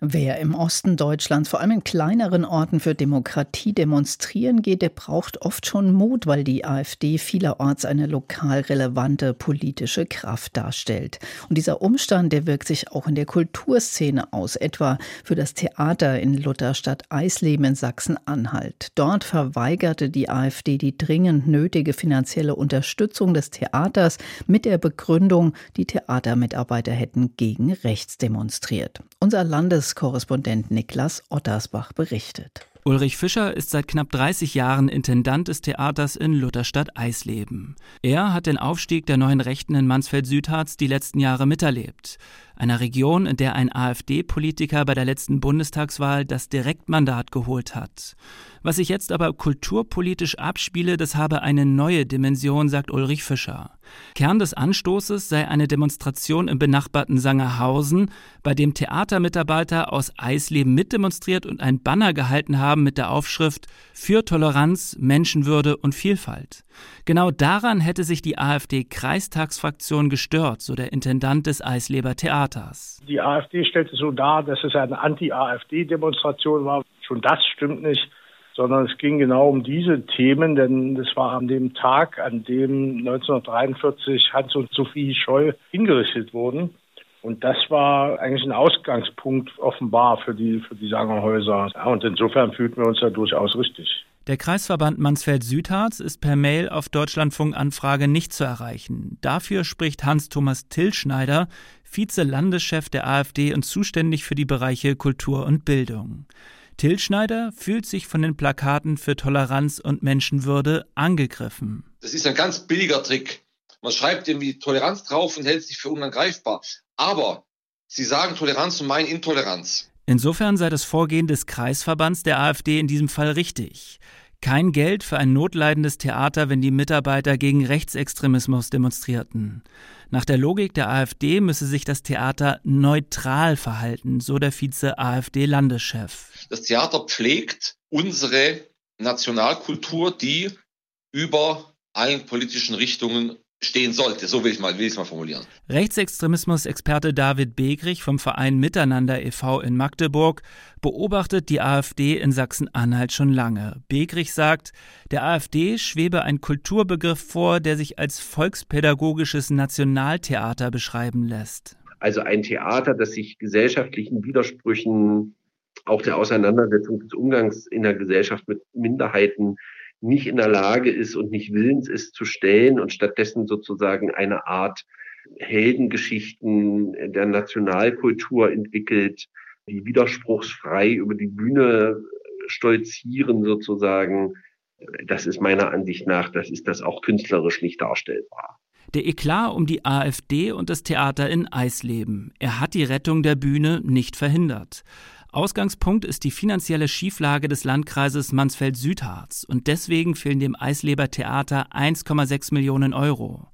Wer im Osten Deutschlands, vor allem in kleineren Orten für Demokratie demonstrieren geht, der braucht oft schon Mut, weil die AfD vielerorts eine lokal relevante politische Kraft darstellt. Und dieser Umstand, der wirkt sich auch in der Kulturszene aus, etwa für das Theater in Lutherstadt Eisleben in Sachsen-Anhalt. Dort verweigerte die AfD die dringend nötige finanzielle Unterstützung des Theaters mit der Begründung, die Theatermitarbeiter hätten gegen rechts demonstriert. Unser Landeskorrespondent Niklas Ottersbach berichtet. Ulrich Fischer ist seit knapp 30 Jahren Intendant des Theaters in Lutherstadt Eisleben. Er hat den Aufstieg der neuen Rechten in Mansfeld-Südharz die letzten Jahre miterlebt einer Region, in der ein AfD-Politiker bei der letzten Bundestagswahl das Direktmandat geholt hat. Was sich jetzt aber kulturpolitisch abspiele, das habe eine neue Dimension, sagt Ulrich Fischer. Kern des Anstoßes sei eine Demonstration im benachbarten Sangerhausen, bei dem Theatermitarbeiter aus Eisleben mitdemonstriert und ein Banner gehalten haben mit der Aufschrift Für Toleranz, Menschenwürde und Vielfalt. Genau daran hätte sich die AfD-Kreistagsfraktion gestört, so der Intendant des Eisleber Theaters. Die AfD stellte so dar, dass es eine Anti-AfD-Demonstration war. Schon das stimmt nicht sondern es ging genau um diese Themen, denn das war an dem Tag, an dem 1943 Hans und Sophie Scholl hingerichtet wurden. Und das war eigentlich ein Ausgangspunkt offenbar für die, für die Sangerhäuser. Ja, und insofern fühlten wir uns da durchaus richtig. Der Kreisverband Mansfeld-Südharz ist per Mail auf Deutschlandfunk-Anfrage nicht zu erreichen. Dafür spricht Hans-Thomas Tillschneider, Vize-Landeschef der AfD und zuständig für die Bereiche Kultur und Bildung. Tillschneider fühlt sich von den Plakaten für Toleranz und Menschenwürde angegriffen. Das ist ein ganz billiger Trick. Man schreibt irgendwie Toleranz drauf und hält sich für unangreifbar. Aber sie sagen Toleranz und meinen Intoleranz. Insofern sei das Vorgehen des Kreisverbands der AfD in diesem Fall richtig. Kein Geld für ein notleidendes Theater, wenn die Mitarbeiter gegen Rechtsextremismus demonstrierten. Nach der Logik der AfD müsse sich das Theater neutral verhalten, so der Vize-AfD-Landeschef. Das Theater pflegt unsere Nationalkultur, die über allen politischen Richtungen stehen sollte. So will ich mal, will ich mal formulieren. Rechtsextremismus-Experte David Begrich vom Verein Miteinander e.V. in Magdeburg beobachtet die AfD in Sachsen-Anhalt schon lange. Begrich sagt, der AfD schwebe ein Kulturbegriff vor, der sich als volkspädagogisches Nationaltheater beschreiben lässt. Also ein Theater, das sich gesellschaftlichen Widersprüchen, auch der Auseinandersetzung des Umgangs in der Gesellschaft mit Minderheiten nicht in der Lage ist und nicht willens ist zu stellen und stattdessen sozusagen eine Art Heldengeschichten der Nationalkultur entwickelt, die widerspruchsfrei über die Bühne stolzieren sozusagen. Das ist meiner Ansicht nach, das ist das auch künstlerisch nicht darstellbar. Der Eklat um die AfD und das Theater in Eisleben. Er hat die Rettung der Bühne nicht verhindert. Ausgangspunkt ist die finanzielle Schieflage des Landkreises Mansfeld-Südharz und deswegen fehlen dem Eisleber Theater 1,6 Millionen Euro.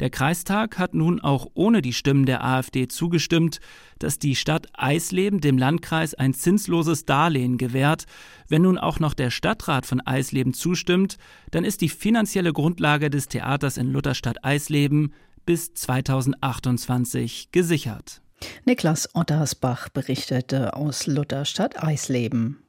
Der Kreistag hat nun auch ohne die Stimmen der AfD zugestimmt, dass die Stadt Eisleben dem Landkreis ein zinsloses Darlehen gewährt. Wenn nun auch noch der Stadtrat von Eisleben zustimmt, dann ist die finanzielle Grundlage des Theaters in Lutherstadt Eisleben bis 2028 gesichert. Niklas Ottersbach berichtete aus Lutherstadt Eisleben.